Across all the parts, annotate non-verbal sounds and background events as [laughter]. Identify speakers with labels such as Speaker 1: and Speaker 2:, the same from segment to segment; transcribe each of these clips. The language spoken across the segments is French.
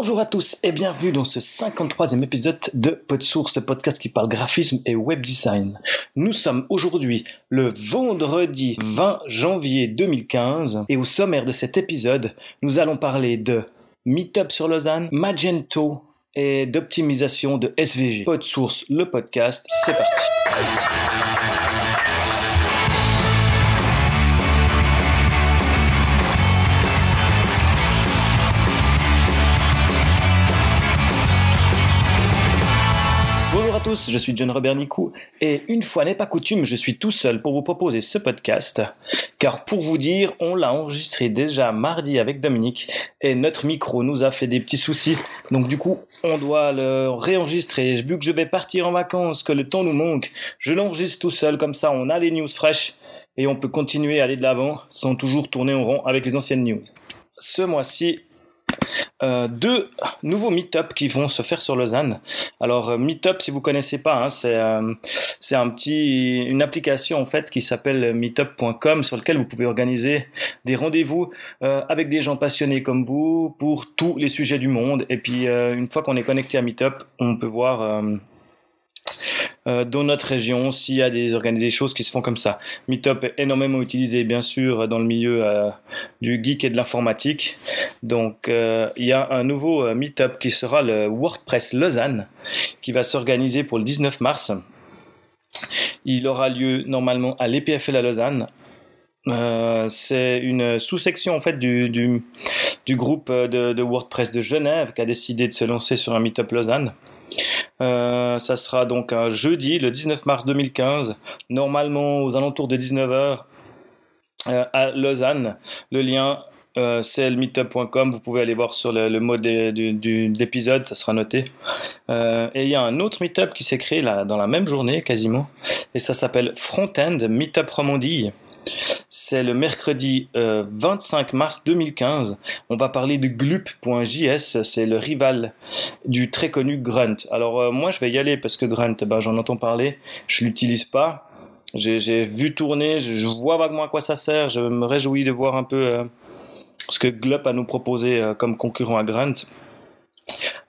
Speaker 1: Bonjour à tous et bienvenue dans ce 53e épisode de PodSource, le podcast qui parle graphisme et web design. Nous sommes aujourd'hui le vendredi 20 janvier 2015 et au sommaire de cet épisode, nous allons parler de Meetup sur Lausanne, Magento et d'optimisation de SVG. PodSource, le podcast, c'est parti. Je suis John Robert Nicou et une fois n'est pas coutume, je suis tout seul pour vous proposer ce podcast. Car pour vous dire, on l'a enregistré déjà mardi avec Dominique et notre micro nous a fait des petits soucis. Donc du coup, on doit le réenregistrer. Vu que je vais partir en vacances, que le temps nous manque, je l'enregistre tout seul comme ça, on a les news fraîches et on peut continuer à aller de l'avant sans toujours tourner en rond avec les anciennes news. Ce mois-ci, euh, deux nouveaux meet-up qui vont se faire sur Lausanne. Alors euh, Meetup, si vous connaissez pas, hein, c'est euh, c'est un petit une application en fait qui s'appelle meetup.com sur lequel vous pouvez organiser des rendez-vous avec des gens passionnés comme vous pour tous les sujets du monde. Et puis une fois qu'on est connecté à Meetup, on peut voir euh, dans notre région s'il y a des, choses qui se font comme ça. Meetup est énormément utilisé bien sûr dans le milieu euh, du geek et de l'informatique. Donc euh, il y a un nouveau Meetup qui sera le WordPress Lausanne qui va s'organiser pour le 19 mars. Il aura lieu normalement à l'EPFL à Lausanne. c'est une sous-section en fait du, du, du groupe de, de, WordPress de Genève qui a décidé de se lancer sur un Meetup Lausanne. Euh, ça sera donc un jeudi, le 19 mars 2015, normalement aux alentours de 19h euh, à Lausanne. Le lien euh, c'est meetup.com. Vous pouvez aller voir sur le, mode de, l'épisode, ça sera noté. et il y a un autre meetup qui s'est créé là, dans la même journée quasiment, et ça s'appelle Frontend Meetup Romandie. C'est le mercredi 25 euh, mars 2015. On va parler de Glup.js, c'est le rival du très connu Grunt. Alors euh, moi je vais y aller parce que Grunt, ben, j'en entends parler, je l'utilise pas. J'ai vu tourner, je, vois vaguement à quoi ça sert, je me réjouis de voir un peu euh, ce que Glup a nous proposé comme concurrent à Grunt.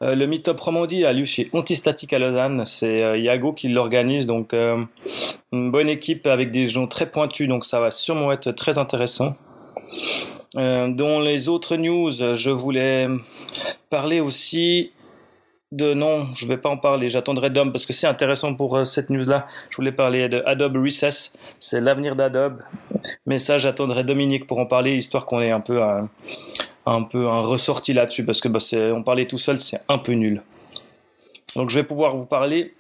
Speaker 1: Euh, le Meetup Romandie a lieu chez Antistatic à Lausanne. C'est euh, Yago qui l'organise, donc euh, une bonne équipe avec des gens très pointus, donc ça va sûrement être très intéressant. dans les autres news, je voulais parler aussi de non, je vais pas en parler, j'attendrai Dom parce que c'est intéressant pour cette news-là. Je voulais parler de Adobe Recess, c'est l'avenir d'Adobe, mais ça j'attendrai Dominique pour en parler, histoire qu'on ait un peu un, un peu un ressorti là-dessus parce que bah, on parlait tout seul, c'est un peu nul. Donc je vais pouvoir vous parler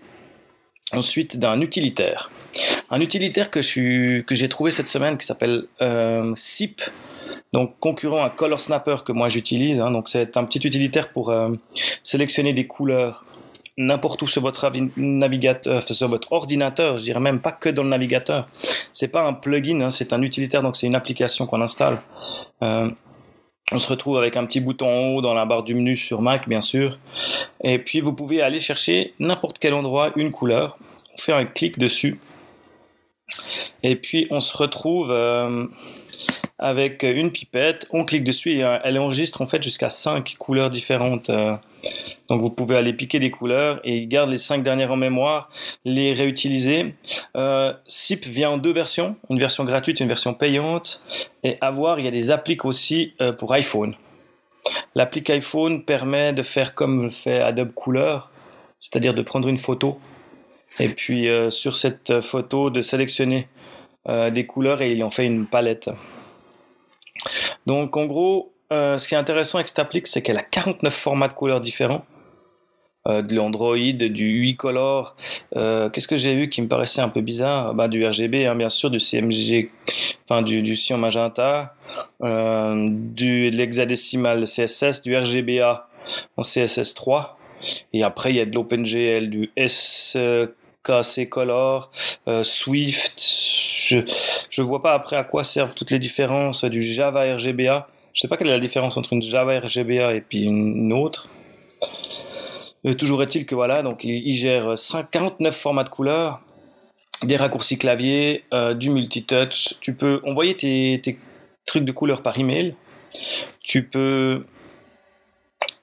Speaker 1: ensuite d'un utilitaire. Un utilitaire que j'ai trouvé cette semaine qui s'appelle euh, SIP, donc concurrent à Color Snapper que moi j'utilise. Hein. donc c'est un petit utilitaire pour euh, sélectionner des couleurs n'importe où sur votre navigateur, sur votre ordinateur, je dirais même pas que dans le navigateur. C'est pas un plugin, hein, c'est un utilitaire, donc c'est une application qu'on installe. Euh, on se retrouve avec un petit bouton en haut dans la barre du menu sur Mac, bien sûr. Et puis, vous pouvez aller chercher n'importe quel endroit une couleur. On fait un clic dessus. Et puis, on se retrouve euh, avec une pipette. On clique dessus et euh, elle enregistre en fait jusqu'à 5 couleurs différentes. Euh, donc vous pouvez aller piquer des couleurs et il garde les cinq dernières en mémoire, les réutiliser. Euh, SIP vient en deux versions, une version gratuite une version payante. Et à voir, il y a des appliques aussi euh, pour iPhone. L'applique iPhone permet de faire comme le fait Adobe Couleur, c'est-à-dire de prendre une photo et puis sur cette photo de sélectionner des couleurs et il en fait une palette. Donc en gros, ce qui est intéressant avec cette applique, c'est qu'elle a 49 formats de couleurs différents. Euh, de l'Android, du UI Color. Euh, qu'est-ce que j'ai vu qui me paraissait un peu bizarre? Bah, Du RGB, hein, bien sûr, du CMG, enfin du, Cyan Magenta, euh, du l'hexadécimal CSS, du RGBA en CSS3. Et après, il y a de l'OpenGL, du SKC Color, Swift. Je je vois pas après à quoi servent toutes les différences du Java RGBA. Je sais pas quelle est la différence entre une Java RGBA et puis une autre. Euh, toujours est-il que voilà, donc il, gère 49 formats de couleurs, des raccourcis clavier, euh, du multitouch. Tu peux envoyer tes, trucs de couleurs par email. Tu peux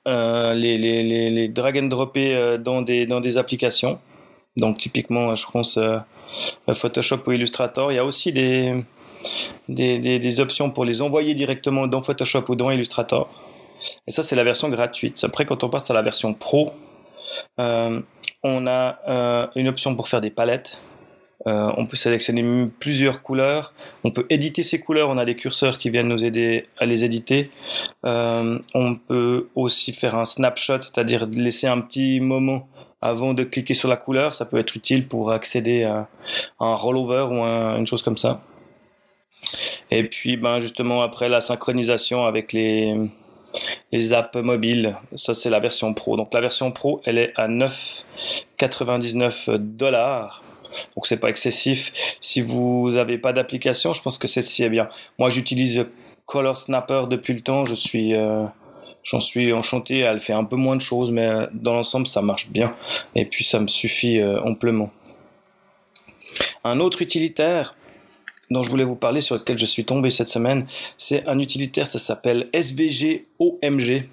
Speaker 1: les, drag and dropper dans, des, dans des applications. Donc typiquement, je pense Photoshop ou Illustrator. Il y a aussi des, options pour les envoyer directement dans Photoshop ou dans Illustrator. Et ça, c'est la version gratuite. Après, quand on passe à la version pro, euh, on a euh, une option pour faire des palettes. Euh, on peut sélectionner plusieurs couleurs. On peut éditer ces couleurs. On a des curseurs qui viennent nous aider à les éditer. on peut aussi faire un snapshot, c'est-à-dire laisser un petit moment avant de cliquer sur la couleur. Ça peut être utile pour accéder à, un rollover ou une chose comme ça. Et puis, ben, justement, après la synchronisation avec les, les apps mobiles, ça c'est la version pro. Donc la version pro, elle est à 9,99 dollars. Donc c'est pas excessif. Si vous n'avez pas d'application, je pense que celle-ci est bien. Moi j'utilise Color Snapper depuis le temps. Je suis, euh, j'en suis enchanté. Elle fait un peu moins de choses, mais dans l'ensemble ça marche bien. Et puis ça me suffit euh, amplement. Un autre utilitaire dont je voulais vous parler, sur lequel je suis tombé cette semaine, c'est un utilitaire, ça s'appelle SVG OMG.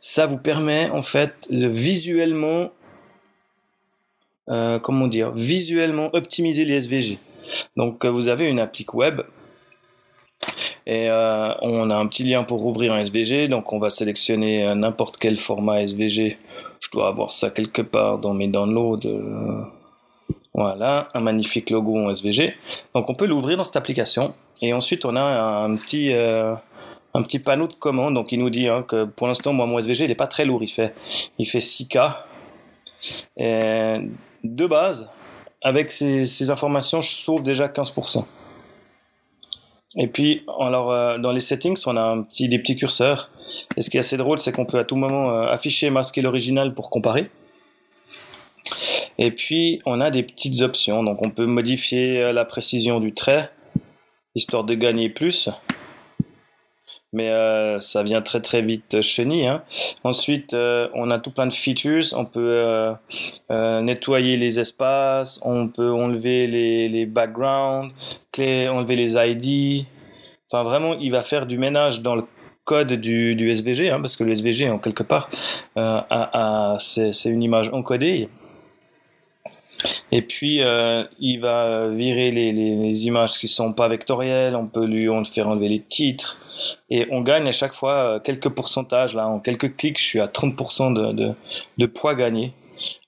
Speaker 1: Ça vous permet en fait de visuellement, euh, comment dire, visuellement optimiser les SVG. Donc euh, vous avez une applique web et euh, on a un petit lien pour ouvrir un SVG. Donc on va sélectionner n'importe quel format SVG. Je dois avoir ça quelque part dans mes downloads. Voilà, un magnifique logo en SVG. Donc on peut l'ouvrir dans cette application. Et ensuite on a un petit, euh, panneau de commande. Donc il nous dit hein, que pour l'instant, moi, mon SVG, il n'est pas très lourd. Il fait, il fait 6K. de base, avec ces, informations, je sauve déjà 15%. Et puis, alors, euh, dans les settings, on a des petits curseurs. Et ce qui est assez drôle, c'est qu'on peut à tout moment euh, afficher et masquer l'original pour comparer. Et puis, on a des petites options. Donc, on peut modifier euh, la précision du trait, histoire de gagner plus. Mais euh, ça vient très très vite chenille. Hein. Ensuite, euh, on a tout plein de features. On peut nettoyer les espaces, on peut enlever les, les backgrounds, enlever les ID. Enfin, vraiment, il va faire du ménage dans le code du, du SVG, hein, parce que le SVG, en quelque part, c'est une image encodée. Et puis, euh, il va virer les, images qui sont pas vectorielles. On peut lui on faire enlever les titres. Et on gagne à chaque fois euh, quelques pourcentages. Là, en quelques clics, je suis à 30% de, de, poids gagné.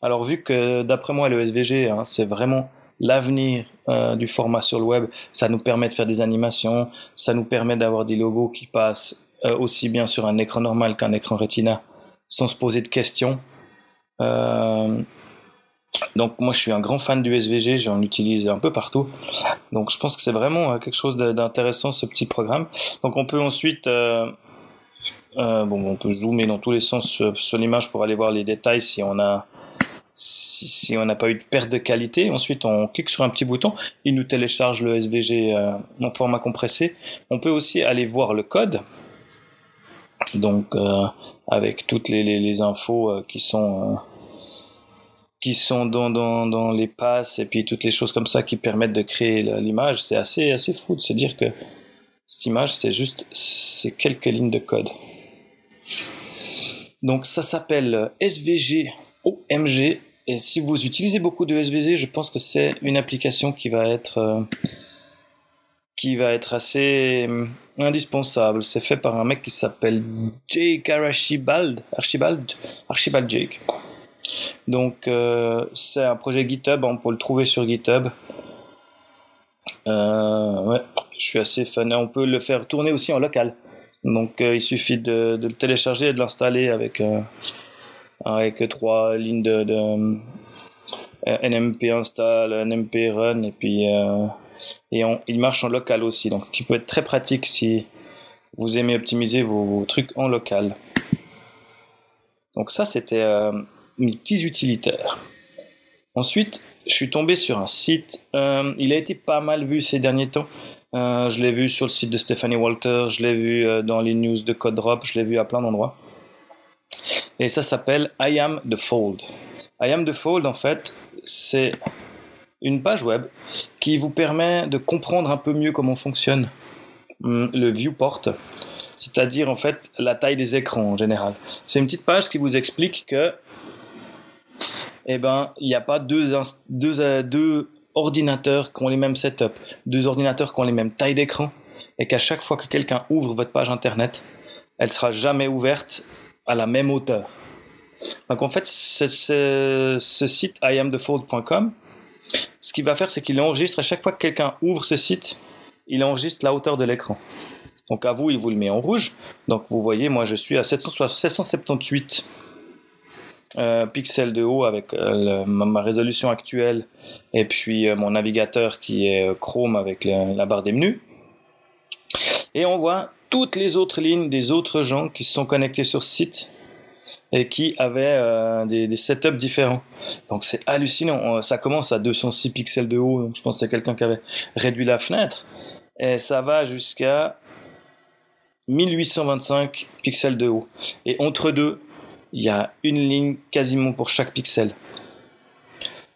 Speaker 1: Alors, vu que d'après moi, le SVG, hein, c'est vraiment l'avenir euh, du format sur le web. Ça nous permet de faire des animations. Ça nous permet d'avoir des logos qui passent aussi bien sur un écran normal qu'un écran Retina sans se poser de questions. Donc moi je suis un grand fan du SVG, j'en utilise un peu partout. Donc je pense que c'est vraiment euh, quelque chose d'intéressant ce petit programme. Donc on peut ensuite euh, euh, bon on peut zoomer dans tous les sens sur, l'image pour aller voir les détails si on a si, on n'a pas eu de perte de qualité. Ensuite on clique sur un petit bouton, il nous télécharge le SVG en format compressé. On peut aussi aller voir le code. Donc avec toutes les, infos qui sont qui sont dans, dans, dans, les passes et puis toutes les choses comme ça qui permettent de créer l'image, c'est assez, assez fou de se dire que cette image, c'est juste c'est quelques lignes de code. Donc ça s'appelle SVG OMG et si vous utilisez beaucoup de SVG, je pense que c'est une application qui va être euh, qui va être assez euh, indispensable. C'est fait par un mec qui s'appelle Jake Archibald, Archibald, Archibald Jake. Donc euh, c'est un projet GitHub, on peut le trouver sur GitHub. Euh, je suis assez fan. On peut le faire tourner aussi en local. Donc euh, il suffit de, le télécharger et de l'installer avec, avec trois lignes de, NMP install, NMP run et puis il marche en local aussi. Donc qui peut être très pratique si vous aimez optimiser vos trucs en local. Donc ça c'était petits utilitaires. Ensuite, je suis tombé sur un site. Euh, il a été pas mal vu ces derniers temps. Euh, je l'ai vu sur le site de Stephanie Walter, je l'ai vu euh, dans les news de Code Drop, je l'ai vu à plein d'endroits. Et ça s'appelle I Am the Fold. I Am the Fold, en fait, c'est une page web qui vous permet de comprendre un peu mieux comment fonctionne hum, le viewport. c'est-à-dire en fait la taille des écrans en général. C'est une petite page qui vous explique que eh ben, il n'y a pas euh, deux ordinateurs qui ont les mêmes setups, deux ordinateurs qui ont les mêmes tailles d'écran, et qu'à chaque fois que quelqu'un ouvre votre page internet, elle sera jamais ouverte à la même hauteur. Donc en fait, ce, ce, site iamthefold.com, ce qu'il va faire, c'est qu'il enregistre à chaque fois que quelqu'un ouvre ce site, il enregistre la hauteur de l'écran. Donc à vous, il vous le met en rouge. Donc vous voyez, moi je suis à 778 euh, pixels de haut avec euh, ma, résolution actuelle et puis euh, mon navigateur qui est Chrome avec la barre des menus. Et on voit toutes les autres lignes des autres gens qui se sont connectés sur ce site et qui avaient des, des, setups différents. Donc c'est hallucinant. Ça commence à 206 pixels de haut. je pense que c'est quelqu'un qui avait réduit la fenêtre. Et ça va jusqu'à 1825 pixels de haut. Et entre deux, il y a une ligne quasiment pour chaque pixel.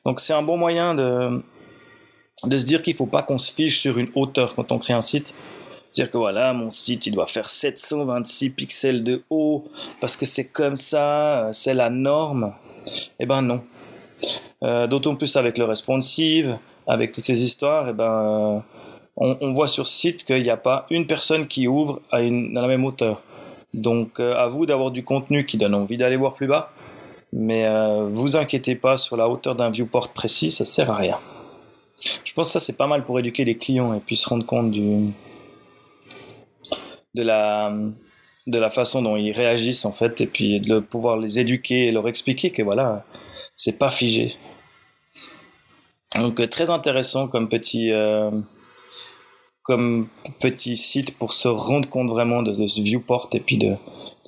Speaker 1: Donc c'est un bon moyen de, se dire qu'il ne faut pas qu'on se fiche sur une hauteur quand on crée un site. Dire que voilà, mon site il doit faire 726 pixels de haut parce que c'est comme ça, c'est la norme. Eh ben non. Euh, d'autant plus avec le responsive, avec toutes ces histoires, eh ben, on, voit sur site qu'il n'y a pas une personne qui ouvre à la même hauteur. Donc euh, à vous d'avoir du contenu qui donne envie d'aller voir plus bas. Mais euh, vous inquiétez pas sur la hauteur d'un viewport précis, ça sert à rien. Je pense que ça c'est pas mal pour éduquer les clients et puis se rendre compte du de la de la façon dont ils réagissent en fait et puis de pouvoir les éduquer et leur expliquer que voilà c'est pas figé. Donc très intéressant comme petit euh, comme petit site pour se rendre compte vraiment de, ce viewport et puis de,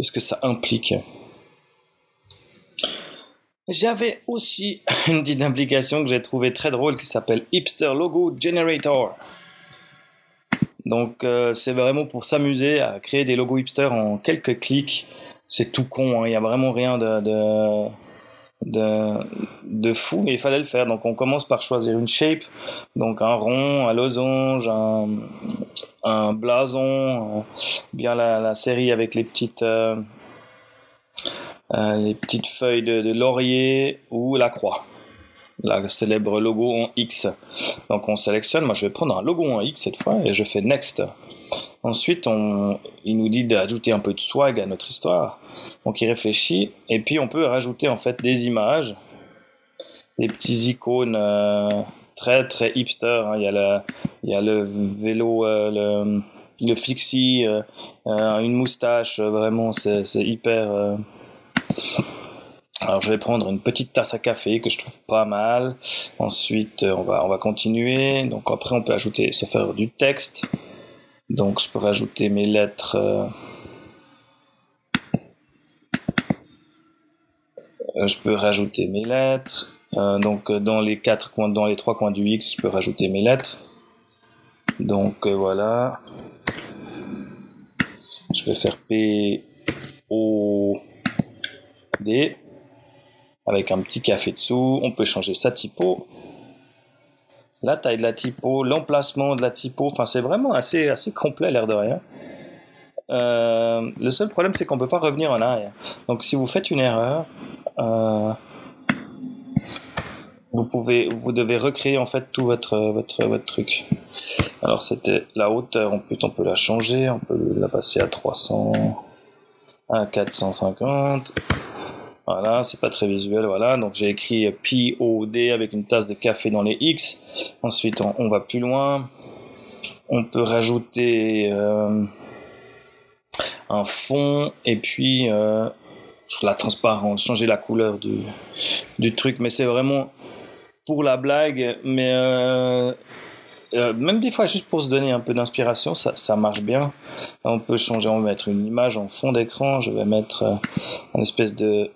Speaker 1: ce que ça implique. J'avais aussi [laughs] une petite application que j'ai trouvée très drôle qui s'appelle Hipster Logo Generator. Donc euh, c'est vraiment pour s'amuser à créer des logos hipster en quelques clics. C'est tout con, hein. il n'y a vraiment rien de, de de, fou, mais il fallait le faire. Donc on commence par choisir une shape, donc un rond, un losange, un, blason, bien la, la, série avec les petites, euh, euh, les petites feuilles de, de, laurier ou la croix. La célèbre logo en X. Donc on sélectionne, moi je vais prendre un logo en X cette fois et je fais Next. Ensuite, on, il nous dit d'ajouter un peu de swag à notre histoire. Donc, il réfléchit. Et puis, on peut rajouter en fait des images, des petits icônes euh, très très hipster. Hein. Il, y a le, il y a le vélo, euh, le, le fixie, euh, une moustache. Vraiment, c'est hyper. Alors je vais prendre une petite tasse à café que je trouve pas mal. Ensuite on va on va continuer. Donc après on peut ajouter se faire du texte. Donc je peux rajouter mes lettres. Euh, je peux rajouter mes lettres. Euh, donc dans les quatre coins, dans les trois coins du X, je peux rajouter mes lettres. Donc euh, voilà. Je vais faire P O D avec un petit café dessous. On peut changer sa typo la taille de la typo, l'emplacement de la typo, enfin c'est vraiment assez, assez complet l'air de rien. Euh, le seul problème c'est qu'on ne peut pas revenir en arrière. Donc si vous faites une erreur, euh, vous pouvez, vous devez recréer en fait tout votre, truc. Alors c'était la hauteur, on peut, on peut la changer, on peut la passer à 300, à 450. Voilà, c'est pas très visuel, voilà. Donc j'ai écrit P-O-D avec une tasse de café dans les X. Ensuite, on, va plus loin. On peut rajouter euh, un fond et puis euh, la transparence, changer la couleur du, truc. Mais c'est vraiment pour la blague, mais euh, même des fois juste pour se donner un peu d'inspiration, ça, ça, marche bien. On peut changer, on va mettre une image en fond d'écran, je vais mettre une espèce de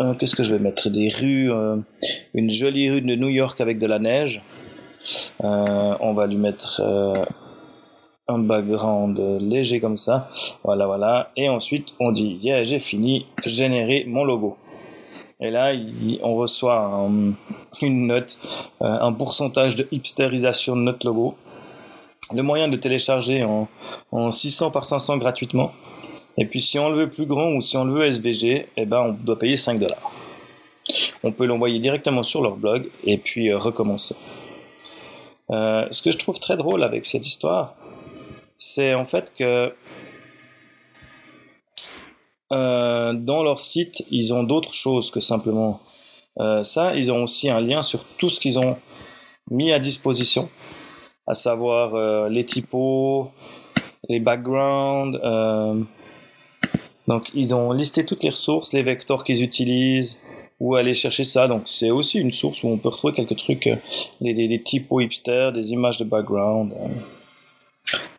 Speaker 1: euh, qu'est-ce que je vais mettre? Des rues, euh, une jolie rue de New York avec de la neige. Euh, on va lui mettre un background léger comme ça. Voilà, voilà. Et ensuite, on dit, yeah, j'ai fini, générer mon logo. Et là, on reçoit une note, un pourcentage de hipsterisation de notre logo. le moyen de télécharger en, en 600 par 500 gratuitement. Et puis si on le veut plus grand ou si on le veut SVG, eh ben, on doit payer 5 dollars. On peut l'envoyer directement sur leur blog et puis euh, recommencer. Euh, ce que je trouve très drôle avec cette histoire, c'est en fait que euh, dans leur site, ils ont d'autres choses que simplement ça. Ils ont aussi un lien sur tout ce qu'ils ont mis à disposition, à savoir les typos, les backgrounds. Donc ils ont listé toutes les ressources, les vecteurs qu'ils utilisent, ou aller chercher ça. Donc c'est aussi une source où on peut retrouver quelques trucs, euh, des, des, typos hipster, des images de background,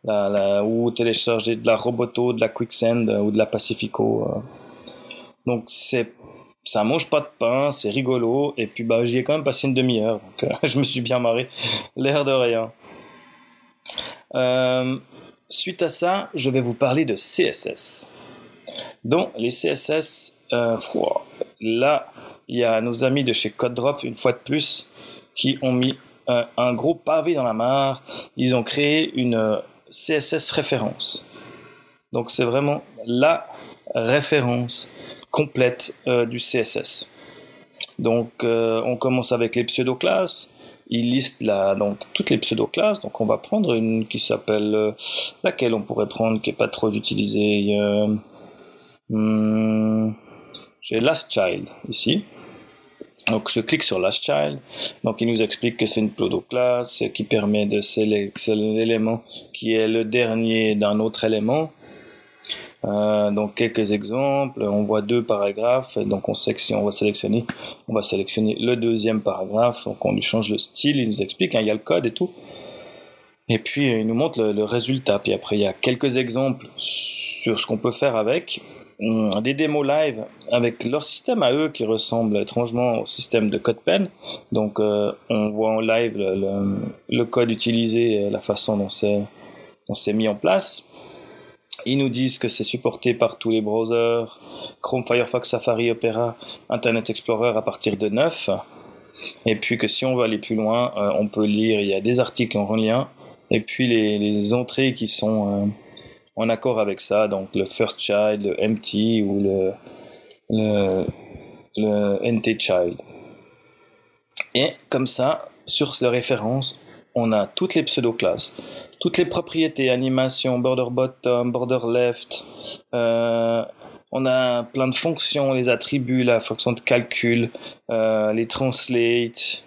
Speaker 1: euh, ou télécharger de la Roboto, de la Quicksand euh, ou de la Pacifico. Donc c'est ça mange pas de pain, c'est rigolo, et puis bah j'y ai quand même passé une demi-heure, [laughs] je me suis bien marré, l'air de rien. suite à ça, je vais vous parler de CSS. Donc les CSS, là, il y a nos amis de chez CodeDrop, une fois de plus, qui ont mis un, gros pavé dans la mare. Ils ont créé une euh, CSS référence. Donc c'est vraiment la référence complète euh, du CSS. Donc euh, on commence avec les pseudo-classes. Il liste là, donc toutes les pseudo-classes. Donc on va prendre une qui s'appelle laquelle on pourrait prendre qui est pas trop utilisée. Hmm, j'ai Last Child ici. Donc je clique sur Last Child. Donc il nous explique que c'est une class qui permet de sélectionner l'élément qui est le dernier d'un autre élément. Euh, donc quelques exemples, on voit deux paragraphes, donc on, on va sélectionner, on va sélectionner le deuxième paragraphe, donc on lui change le style, il nous explique, hein, il y a le code et tout. Et puis il nous montre le résultat. Puis après il y a quelques exemples sur ce qu'on peut faire avec des démos live avec leur système à eux qui ressemble étrangement au système de CodePen. Donc euh, on voit en live le, code utilisé, la façon dont c'est mis en place. Ils nous disent que c'est supporté par tous les browsers, Chrome, Firefox, Safari, Opera, Internet Explorer à partir de 9. Et puis que si on veut aller plus loin, euh, on peut lire, il y a des articles en lien, et puis les, les entrées qui sont... Euh, en accord avec ça, donc le first child, le empty ou le, le, NT child. Et comme ça, sur la référence, on a toutes les pseudo-classes, toutes les propriétés, animation, border bottom, border left, euh, on a plein de fonctions, les attributs, la fonction de calcul, euh, les translate,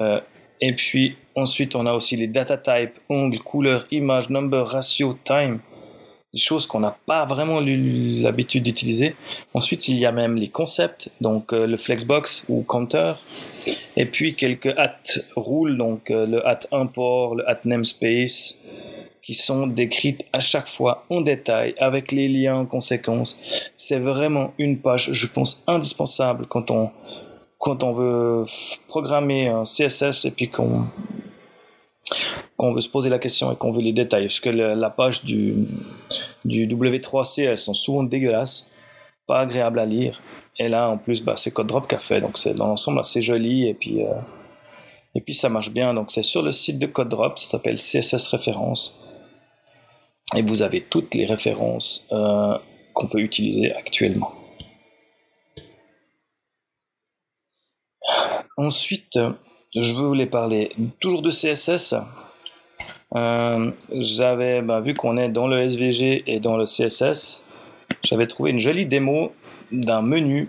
Speaker 1: euh, et puis ensuite on a aussi les data types, ongles, couleur, image, number, ratio, time des choses qu'on n'a pas vraiment l'habitude d'utiliser. Ensuite, il y a même les concepts, donc euh, le flexbox ou counter, et puis quelques at rules, donc euh, le at import, le at namespace, qui sont décrites à chaque fois en détail avec les liens en conséquence. C'est vraiment une page, je pense, indispensable quand on quand on veut programmer un CSS et puis qu'on qu'on veut se poser la question et qu'on veut les détails, parce que la page du, du W3C, elles sont souvent dégueulasses, pas agréables à lire. Et là, en plus, bah, c'est CodeDrop qui a fait, donc c'est dans l'ensemble assez joli, et puis, euh, et puis ça marche bien. Donc c'est sur le site de CodeDrop, ça s'appelle CSS Références, et vous avez toutes les références euh, qu'on peut utiliser actuellement. Ensuite, je voulais parler toujours de CSS. Euh, j'avais bah, vu qu'on est dans le SVG et dans le CSS, j'avais trouvé une jolie démo d'un menu,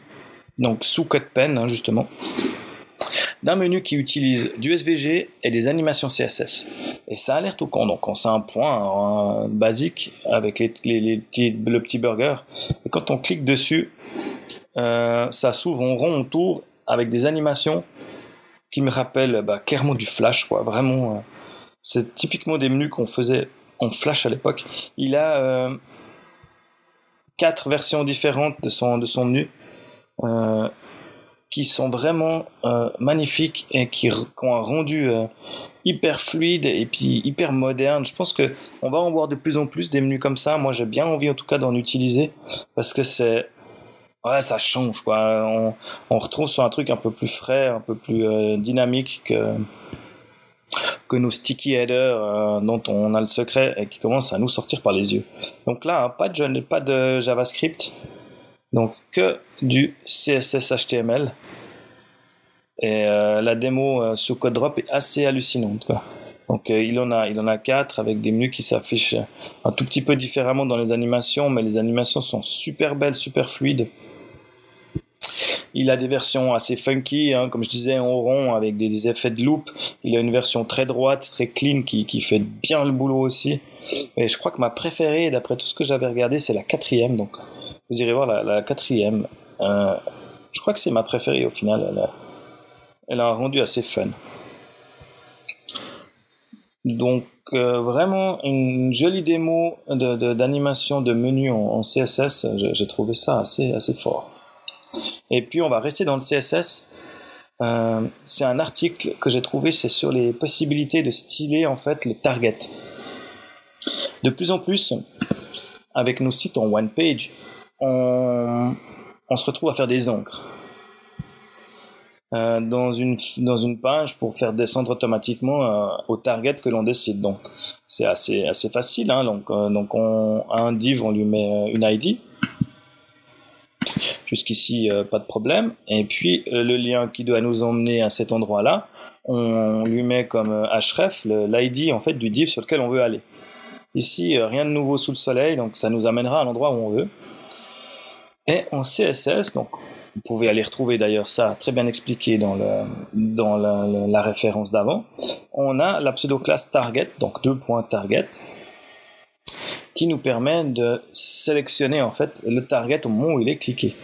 Speaker 1: donc sous CodePen hein, justement, d'un menu qui utilise du SVG et des animations CSS. Et ça a l'air tout con, donc c'est un point basique avec le petit burger. Quand on clique dessus, euh, ça s'ouvre en rond autour avec des animations qui me rappelle bah, clairement du Flash, quoi. Vraiment, euh, c'est typiquement des menus qu'on faisait en Flash à l'époque. Il a euh, quatre versions différentes de son, menu. Euh, qui sont vraiment magnifiques et qui, ont un rendu hyper fluide et puis hyper moderne. Je pense que on va en voir de plus en plus des menus comme ça. Moi, j'ai bien envie en tout cas d'en utiliser parce que c'est ouais, ça change. On, retrouve sur un truc un peu plus frais, un peu plus euh, dynamique que que nos sticky headers euh, dont on a le secret et qui commencent à nous sortir par les yeux. Donc là, hein, pas, de, JavaScript, donc que du CSS HTML. Et euh, la démo euh, sur CodeDrop est assez hallucinante. Donc il en a il en a quatre avec des menus qui s'affichent un tout petit peu différemment dans les animations, mais les animations sont super belles, super fluides. Il a des versions assez funky, hein, comme je disais, en rond, avec des, effets de loop. Il a une version très droite, très clean, qui, fait bien le boulot aussi. Et je crois que ma préférée, d'après tout ce que j'avais regardé, c'est la quatrième. Donc, vous irez voir la, quatrième. Euh, je crois que c'est ma préférée au final. Elle a, elle a un rendu assez fun. Donc euh, vraiment une jolie démo d'animation de, de, menu en, en CSS, j'ai trouvé ça assez, assez fort. Et puis on va rester dans le CSS. Euh, c'est un article que j'ai trouvé, c'est sur les possibilités de styler en fait le target. De plus en plus, avec nos sites en one page, on, se retrouve à faire des encres. Euh, dans une page pour faire descendre automatiquement euh, au target que l'on décide. Donc c'est assez facile. Hein. Donc euh, donc on à un div on lui met une ID Jusqu'ici, euh, pas de problème. Et puis, euh, le lien qui doit nous emmener à cet endroit-là, on lui met comme euh, href l'ID en fait du div sur lequel on veut aller. Ici, rien de nouveau sous le soleil, donc ça nous amènera à l'endroit où on veut. Et en CSS, donc vous pouvez aller retrouver d'ailleurs ça très bien expliqué dans, la référence d'avant. On a la pseudo-classe target, donc deux points target, qui nous permet de sélectionner en fait le target au moment où il est cliqué.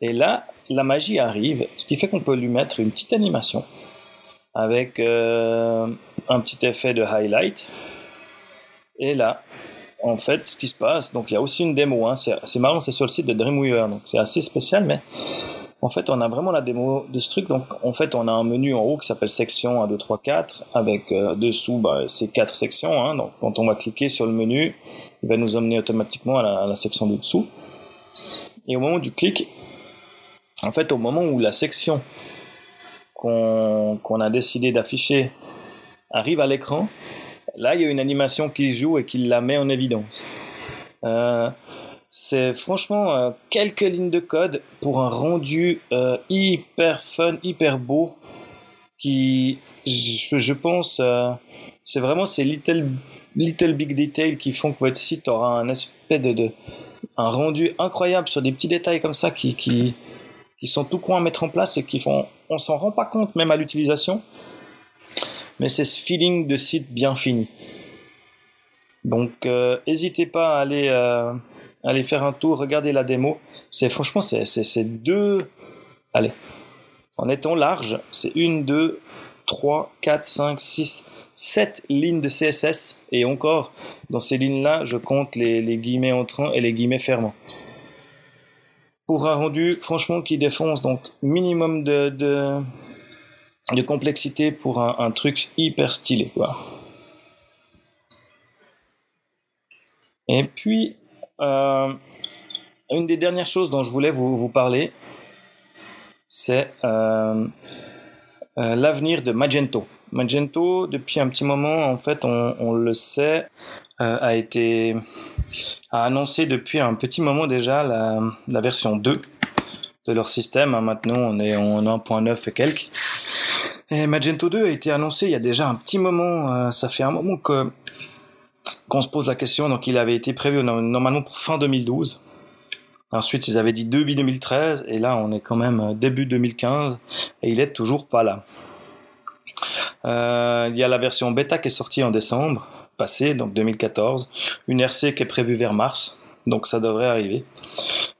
Speaker 1: Et là, la magie arrive, ce qui fait qu'on peut lui mettre une petite animation avec euh, un petit effet de highlight. Et là, en fait, ce qui se passe, donc il y a aussi une démo, hein, c'est marrant, c'est sur le site de Dreamweaver, donc c'est assez spécial, mais en fait, on a vraiment la démo de ce truc. Donc, en fait, on a un menu en haut qui s'appelle section 1, 2, 3, 4, avec euh, dessous bah, ces quatre sections. Hein. Donc, quand on va cliquer sur le menu, il va nous emmener automatiquement à la, section du dessous. Et au moment du clic, en fait, au moment où la section qu'on a décidé d'afficher arrive à l'écran, là, il y a une animation qui joue et qui la met en évidence. Euh, c'est franchement euh, quelques lignes de code pour un rendu euh, hyper fun, hyper beau, qui, je, pense, euh, c'est vraiment ces little, little big details qui font que votre site aura un aspect de, un rendu incroyable sur des petits détails comme ça qui, qui, qui sont tout coin à mettre en place et qui font, on s'en rend pas compte même à l'utilisation, mais c'est ce feeling de site bien fini. Donc, n'hésitez pas à aller allez faire un tour, regardez la démo. C'est franchement, c'est deux. Allez, en étant large, c'est une, deux, trois, quatre, cinq, six, sept lignes de CSS. Et encore, dans ces lignes-là, je compte les, les guillemets entrants et les guillemets fermants. Pour un rendu, franchement, qui défonce, donc minimum de, complexité pour un, truc hyper stylé. Et puis, euh, une des dernières choses dont je voulais vous, parler, c'est euh, euh, l'avenir de Magento. Magento, depuis un petit moment, en fait, on, le sait, a été a annoncé depuis un petit moment déjà la, la version 2 de leur système. Hein, maintenant, on est en 1.9 et quelques. Et Magento 2 a été annoncé il y a déjà un petit moment. ça fait un moment que qu'on se pose la question, donc il avait été prévu normalement pour fin 2012. Ensuite, ils avaient dit début 2013, et là, on est quand même euh, début 2015, et il est toujours pas là. Euh, il y a la version bêta qui est sortie en décembre passé, donc 2014, une RC qui est prévue vers mars, donc ça devrait arriver.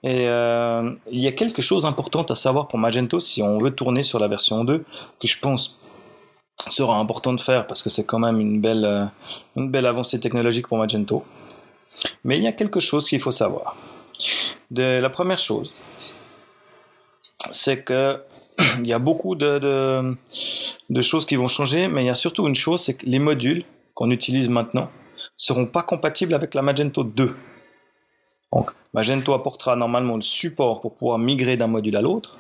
Speaker 1: Et euh, il y a quelque chose d'important à savoir pour Magento si on veut tourner sur la version 2, que je pense sera important de faire parce que c'est quand même une belle, euh, une belle avancée technologique pour Magento. Mais il y a quelque chose qu'il faut savoir. La première chose, c'est que [clears throat] il y a beaucoup de, de, de, choses qui vont changer, mais il y a surtout une chose, c'est que les modules qu'on utilise maintenant seront pas compatibles avec la Magento 2. Donc, Magento apportera normalement le support pour pouvoir migrer d'un module à l'autre.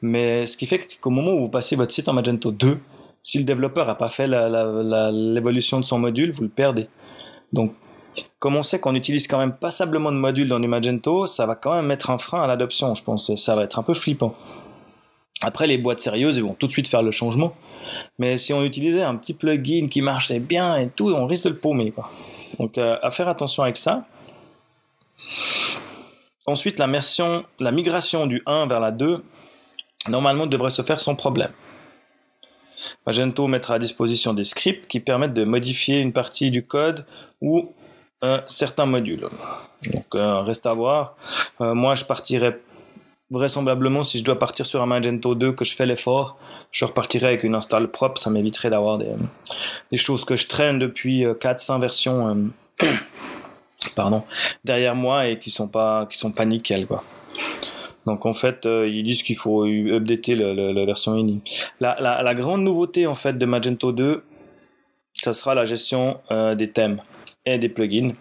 Speaker 1: Mais ce qui fait qu'au moment où vous passez votre site en Magento 2, Si le développeur n'a pas fait l'évolution de son module, vous le perdez. Donc, comme on sait qu'on utilise quand même passablement de modules dans du Magento, ça va quand même mettre un frein à l'adoption, je pense. Ça va être un peu flippant. Après, les boîtes sérieuses, vont tout de suite faire le changement. Mais si on utilisait un petit plugin qui marchait bien et tout, on risque de le paumer. Donc, euh, à faire attention avec ça. Ensuite, la, la migration du 1 vers la 2, normalement, devrait se faire sans problème. Magento mettra à disposition des scripts qui permettent de modifier une partie du code ou certains modules. Donc, euh, reste à voir. Euh, moi, je partirai vraisemblablement, si je dois partir sur un Magento 2, que je fais l'effort, je repartirai avec une install propre. Ça m'éviterait d'avoir des, choses que je traîne depuis 4-5 euh, versions [coughs] pardon, derrière moi et qui sont pas, qui sont pas quoi. Donc en fait, ils disent qu'il faut updater la version ini. La, grande nouveauté en fait de Magento 2, ça sera la gestion des thèmes et des plugins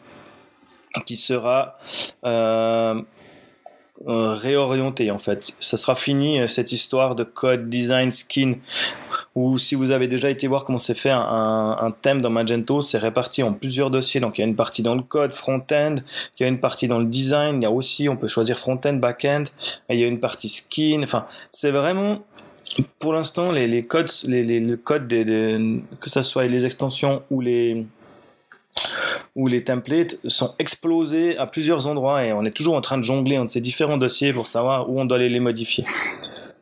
Speaker 1: qui sera euh, euh, réorienté en fait. Ça sera fini euh, cette histoire de code design skin ou si vous avez déjà été voir comment c'est fait un, thème dans Magento, c'est réparti en plusieurs dossiers. Donc il y a une partie dans le code front-end, il y a une partie dans le design, il y a aussi, on peut choisir front-end, back-end, il y a une partie skin. Enfin, c'est vraiment pour l'instant les, codes, le code que ce soit les extensions ou les où les templates sont explosés à plusieurs endroits et on est toujours en train de jongler entre ces différents dossiers pour savoir où on doit aller les modifier.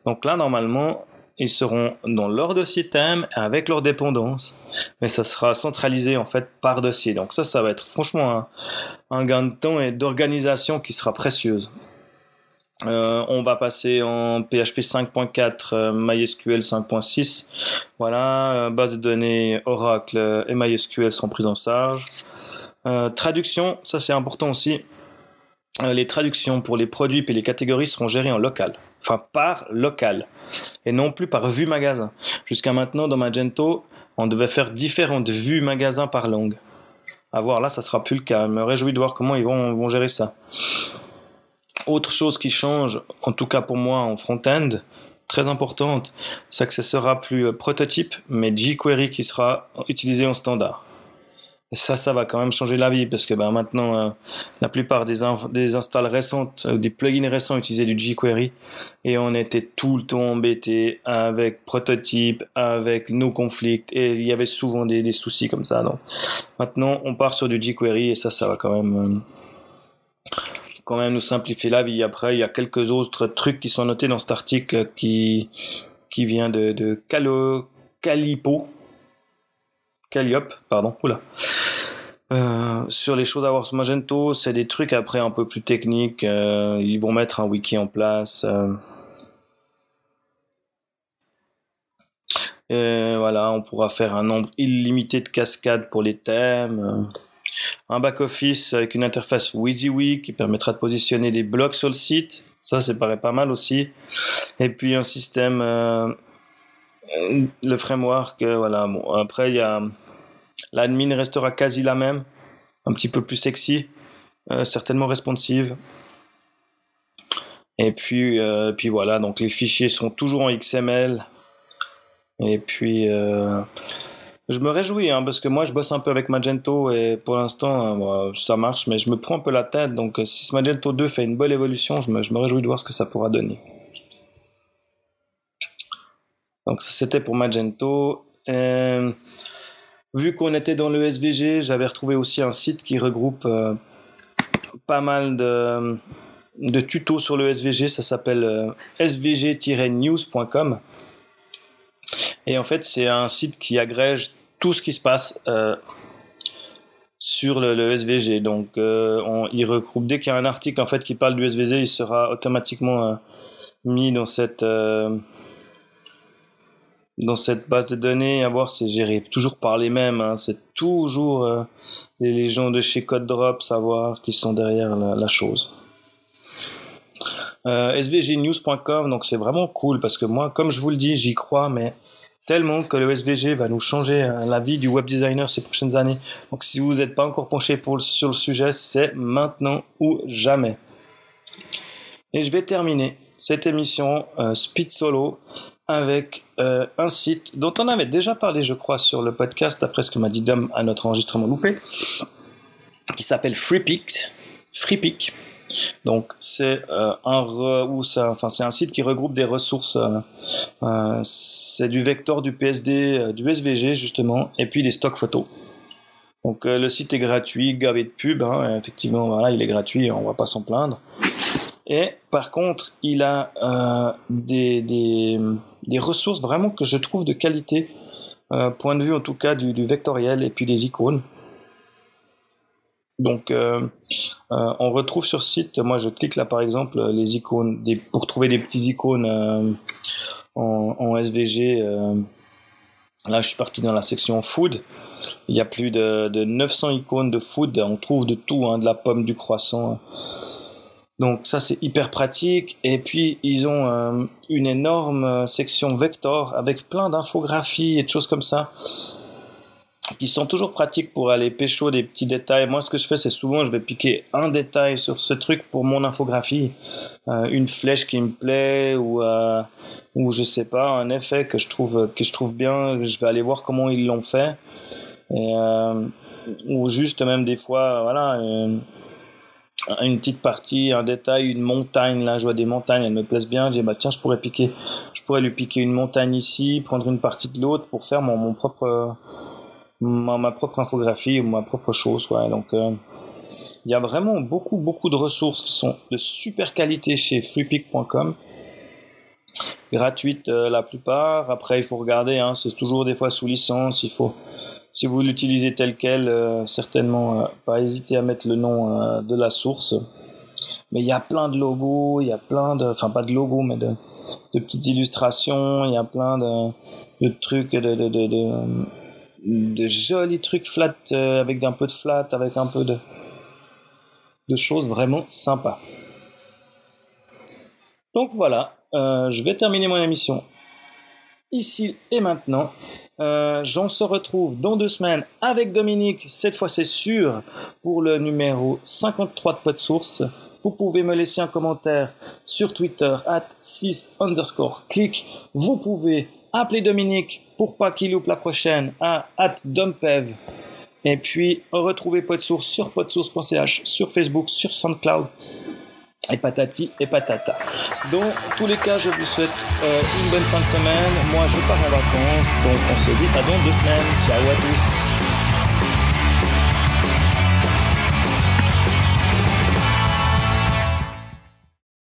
Speaker 1: Donc là, normalement, ils seront dans leur dossier thème avec leurs dépendances, mais ça sera centralisé en fait par dossier. Donc ça, ça va être franchement un, un gain de temps et d'organisation qui sera précieuse. Euh, on va passer en PHP 5.4, euh, MySQL 5.6. Voilà, euh, base de données Oracle et MySQL sont prises en charge. traduction, ça c'est important aussi. Les traductions pour les produits et les catégories seront gérées en local, enfin par local, et non plus par vue magasin. Jusqu'à maintenant, dans Magento, on devait faire différentes vues magasin par langue. À voir là, ça sera plus le cas. Je me réjouis de voir comment ils vont gérer ça. Autre chose qui change, en tout cas pour moi en front-end, très importante, c'est que ce sera plus euh, prototype, mais jQuery qui sera utilisé en standard. Ça, ça va quand même changer la vie parce que ben, maintenant, euh, la plupart des, des installs récentes, euh, des plugins récents utilisaient du jQuery et on était tout le temps embêté avec prototype, avec nos conflits et il y avait souvent des, des, soucis comme ça. Donc maintenant, on part sur du jQuery et ça, ça va quand même quand même nous simplifier la vie. Après, il y a quelques autres trucs qui sont notés dans cet article qui, qui vient de, de Calo, Calipo, Calliope, pardon, oula. Euh, sur les choses à voir sur Magento, c'est des trucs après un peu plus techniques. Euh, ils vont mettre un wiki en place. Euh. Et voilà, on pourra faire un nombre illimité de cascades pour les thèmes un back-office avec une interface WYSIWYG qui permettra de positionner des blocs sur le site. Ça, ça paraît pas mal aussi. Et puis un système, le framework, voilà. Après, il y a l'admin restera quasi la même, un petit peu plus sexy, euh, certainement responsive. Et puis, puis voilà, donc les fichiers seront toujours en XML. Et puis, je me réjouis hein, parce que moi je bosse un peu avec Magento et pour l'instant euh, ça marche, mais je me prends un peu la tête. Donc euh, si Magento 2 fait une bonne évolution, je me, réjouis de voir ce que ça pourra donner. Donc ça c'était pour Magento. Euh, vu qu'on était dans le SVG, j'avais retrouvé aussi un site qui regroupe pas mal de, tutos sur le SVG. Ça s'appelle svg-news.com. Et en fait, c'est un site qui agrège tout ce qui se passe euh, sur le, SVG. Donc, euh, on, il regroupe dès qu'il y a un article en fait qui parle du SVG, il sera automatiquement euh, mis dans cette dans cette base de données. À voir, c'est géré toujours par les mêmes. Hein. c'est toujours les, gens de chez CodeDrop, savoir qui sont derrière la, chose. svgnews.com, donc c'est vraiment cool parce que moi, comme je vous le dis, j'y crois, mais tellement que le SVG va nous changer euh, la vie du web designer ces prochaines années. Donc si vous n'êtes pas encore penché sur le sujet, c'est maintenant ou jamais. Et je vais terminer cette émission euh, Speed Solo avec euh, un site dont on avait déjà parlé, je crois, sur le podcast, d'après ce que m'a dit Dom à notre enregistrement loupé, qui s'appelle FreePic. FreePic. Donc c'est euh, un enfin un site qui regroupe des ressources. Euh, c'est du vector, du PSD, du SVG justement, et puis des stocks photos. Donc le site est gratuit, gavé de pub. Hein, effectivement, voilà, il est gratuit, on va pas s'en plaindre. Et par contre, il a des, des, des, ressources vraiment que je trouve de qualité, euh, point de vue en tout cas du, vectoriel et puis des icônes. Donc, euh, euh on retrouve sur site, moi je clique là par exemple les icônes, pour trouver des petits icônes en, SVG. là, je suis parti dans la section food. Il y a plus de, de 900 icônes de food. On trouve de tout, hein, de la pomme, du croissant donc ça c'est hyper pratique. Et puis ils ont euh, une énorme euh, section vector avec plein d'infographies et de choses comme ça qui sont toujours pratiques pour aller pécho des petits détails. Moi, ce que je fais, c'est souvent, je vais piquer un détail sur ce truc pour mon infographie, euh, une flèche qui me plaît ou ou je sais pas, un effet que je trouve que je trouve bien. Je vais aller voir comment ils l'ont fait ou juste même des fois, voilà une petite partie, un détail, une montagne. Là, je vois des montagnes, elles me plaisent bien. J'ai bah tiens, je pourrais piquer, je pourrais lui piquer une montagne ici, prendre une partie de l'autre pour faire mon, mon propre, ma, ma, propre infographie ou ma propre chose. Donc, euh, il y a vraiment beaucoup, beaucoup de ressources qui sont de super qualité chez freepick.com. Gratuites euh, la plupart. Après, il faut regarder, hein, c'est toujours des fois sous licence. Il faut si vous l'utilisez tel quel, euh, certainement euh, pas hésiter à mettre le nom euh, de la source. Mais il y a plein de logos, il y a plein de, enfin pas de logos, mais de, petites illustrations, il y a plein de, trucs, de, jolis trucs flat avec un peu de flat, avec un peu de, de choses vraiment sympas. Donc voilà, je vais terminer mon émission ici et maintenant. Euh, J'en se retrouve dans deux semaines avec Dominique, cette fois c'est sûr, pour le numéro 53 de Pod Source. Vous pouvez me laisser un commentaire sur Twitter, at 6 underscore click. Vous pouvez appeler Dominique pour pas qu'il loupe la prochaine à at dompev. Et puis, retrouvez Podsource sur podsource.ch, sur Facebook, sur SoundCloud et patati et patata. Dans tous les cas, je vous souhaite euh, une bonne fin de semaine. Moi, je pars en vacances, donc on se dit à dans deux semaines. Ciao à tous.